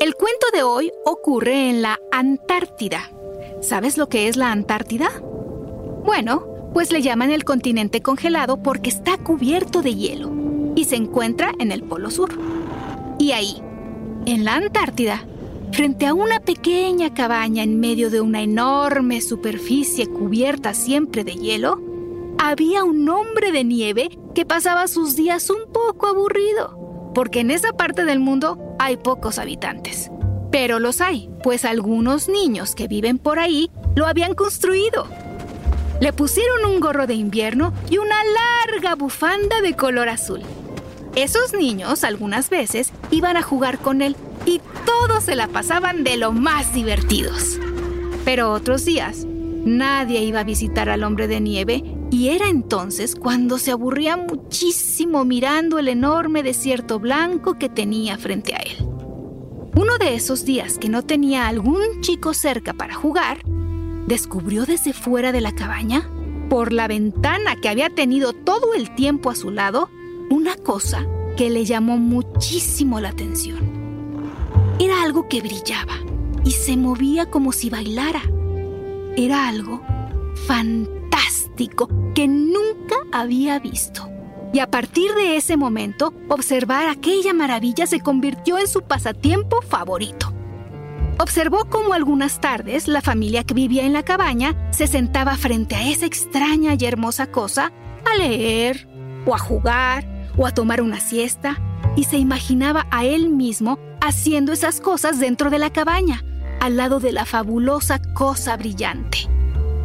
El cuento de hoy ocurre en la Antártida. ¿Sabes lo que es la Antártida? Bueno, pues le llaman el continente congelado porque está cubierto de hielo y se encuentra en el Polo Sur. Y ahí, en la Antártida, frente a una pequeña cabaña en medio de una enorme superficie cubierta siempre de hielo, había un hombre de nieve que pasaba sus días un poco aburrido, porque en esa parte del mundo hay pocos habitantes. Pero los hay, pues algunos niños que viven por ahí lo habían construido. Le pusieron un gorro de invierno y una larga bufanda de color azul. Esos niños algunas veces iban a jugar con él y todos se la pasaban de lo más divertidos. Pero otros días nadie iba a visitar al hombre de nieve y era entonces cuando se aburría muchísimo mirando el enorme desierto blanco que tenía frente a él. Uno de esos días que no tenía algún chico cerca para jugar, descubrió desde fuera de la cabaña, por la ventana que había tenido todo el tiempo a su lado, una cosa que le llamó muchísimo la atención. Era algo que brillaba y se movía como si bailara. Era algo fantástico que nunca había visto. Y a partir de ese momento, observar aquella maravilla se convirtió en su pasatiempo favorito. Observó cómo algunas tardes la familia que vivía en la cabaña se sentaba frente a esa extraña y hermosa cosa a leer, o a jugar, o a tomar una siesta, y se imaginaba a él mismo haciendo esas cosas dentro de la cabaña, al lado de la fabulosa cosa brillante.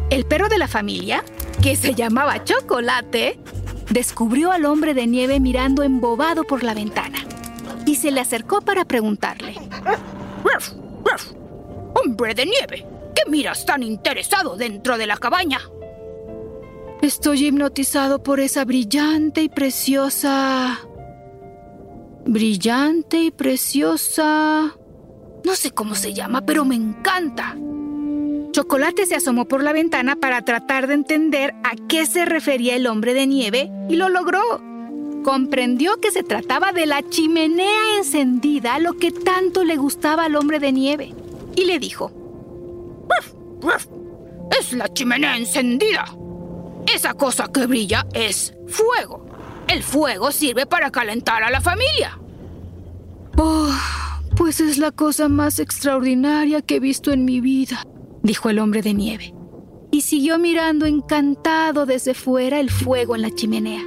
El perro de la familia que se llamaba Chocolate, descubrió al hombre de nieve mirando embobado por la ventana y se le acercó para preguntarle. Hombre de nieve, ¿qué miras tan interesado dentro de la cabaña? Estoy hipnotizado por esa brillante y preciosa... Brillante y preciosa... No sé cómo se llama, pero me encanta. Chocolate se asomó por la ventana para tratar de entender a qué se refería el hombre de nieve y lo logró. Comprendió que se trataba de la chimenea encendida, lo que tanto le gustaba al hombre de nieve, y le dijo, Es la chimenea encendida. Esa cosa que brilla es fuego. El fuego sirve para calentar a la familia. Oh, pues es la cosa más extraordinaria que he visto en mi vida dijo el hombre de nieve, y siguió mirando encantado desde fuera el fuego en la chimenea.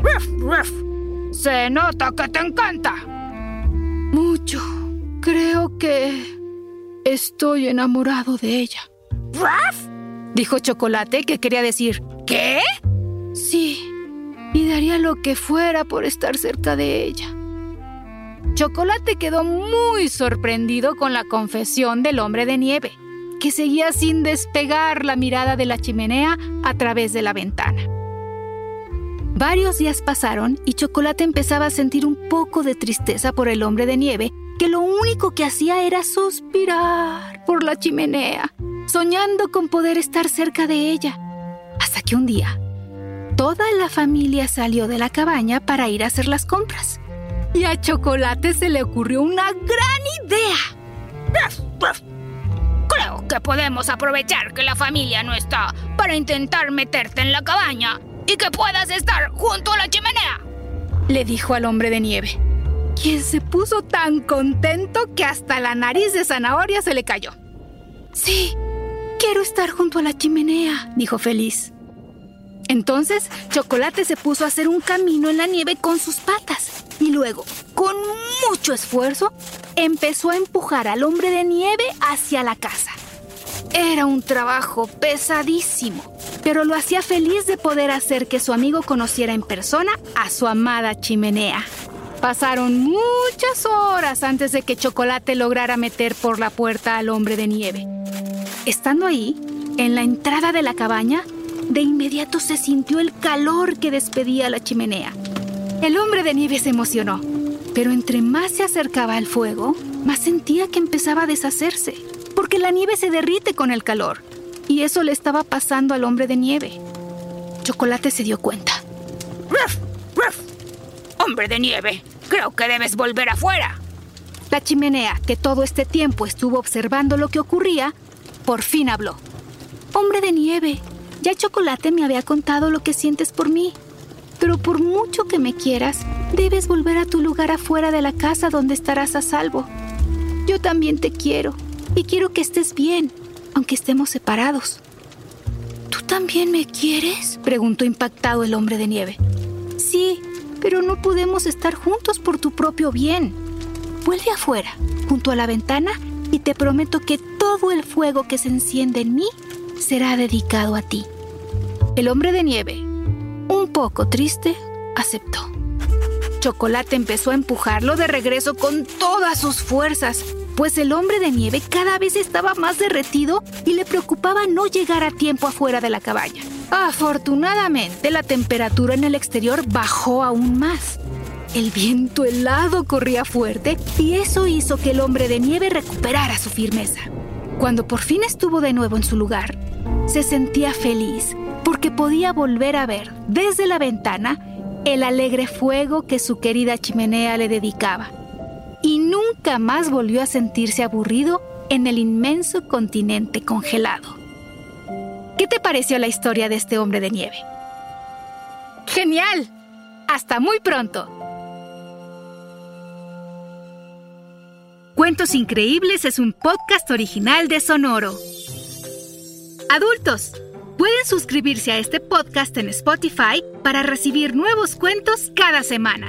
¡Ruf, ruf! Se nota que te encanta. Mucho. Creo que estoy enamorado de ella. ¡Ruf! dijo Chocolate, que quería decir ¿Qué? Sí, y daría lo que fuera por estar cerca de ella. Chocolate quedó muy sorprendido con la confesión del hombre de nieve que seguía sin despegar la mirada de la chimenea a través de la ventana. Varios días pasaron y Chocolate empezaba a sentir un poco de tristeza por el hombre de nieve, que lo único que hacía era suspirar por la chimenea, soñando con poder estar cerca de ella. Hasta que un día, toda la familia salió de la cabaña para ir a hacer las compras. Y a Chocolate se le ocurrió una gran idea. Que podemos aprovechar que la familia no está para intentar meterte en la cabaña y que puedas estar junto a la chimenea. Le dijo al hombre de nieve, quien se puso tan contento que hasta la nariz de zanahoria se le cayó. Sí, quiero estar junto a la chimenea, dijo feliz. Entonces, Chocolate se puso a hacer un camino en la nieve con sus patas y luego, con mucho esfuerzo, empezó a empujar al hombre de nieve hacia la casa. Era un trabajo pesadísimo, pero lo hacía feliz de poder hacer que su amigo conociera en persona a su amada chimenea. Pasaron muchas horas antes de que Chocolate lograra meter por la puerta al hombre de nieve. Estando ahí, en la entrada de la cabaña, de inmediato se sintió el calor que despedía la chimenea. El hombre de nieve se emocionó, pero entre más se acercaba al fuego, más sentía que empezaba a deshacerse, porque la nieve se derrite con el calor, y eso le estaba pasando al hombre de nieve. Chocolate se dio cuenta. ¡Ruf! ¡Ruf! Hombre de nieve, creo que debes volver afuera. La chimenea, que todo este tiempo estuvo observando lo que ocurría, por fin habló. Hombre de nieve, ya Chocolate me había contado lo que sientes por mí. Pero por mucho que me quieras, debes volver a tu lugar afuera de la casa donde estarás a salvo. Yo también te quiero y quiero que estés bien, aunque estemos separados. ¿Tú también me quieres? preguntó impactado el hombre de nieve. Sí, pero no podemos estar juntos por tu propio bien. Vuelve afuera, junto a la ventana, y te prometo que todo el fuego que se enciende en mí será dedicado a ti. El hombre de nieve un poco triste, aceptó. Chocolate empezó a empujarlo de regreso con todas sus fuerzas, pues el hombre de nieve cada vez estaba más derretido y le preocupaba no llegar a tiempo afuera de la cabaña. Afortunadamente, la temperatura en el exterior bajó aún más. El viento helado corría fuerte y eso hizo que el hombre de nieve recuperara su firmeza. Cuando por fin estuvo de nuevo en su lugar, se sentía feliz porque podía volver a ver desde la ventana el alegre fuego que su querida chimenea le dedicaba. Y nunca volvió a sentirse aburrido en el inmenso continente congelado. ¿Qué te pareció la historia de este hombre de nieve? ¡Genial! ¡Hasta muy pronto! Cuentos Increíbles es un podcast original de Sonoro. Adultos, Pueden suscribirse a este podcast en Spotify para recibir nuevos cuentos cada semana.